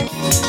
you.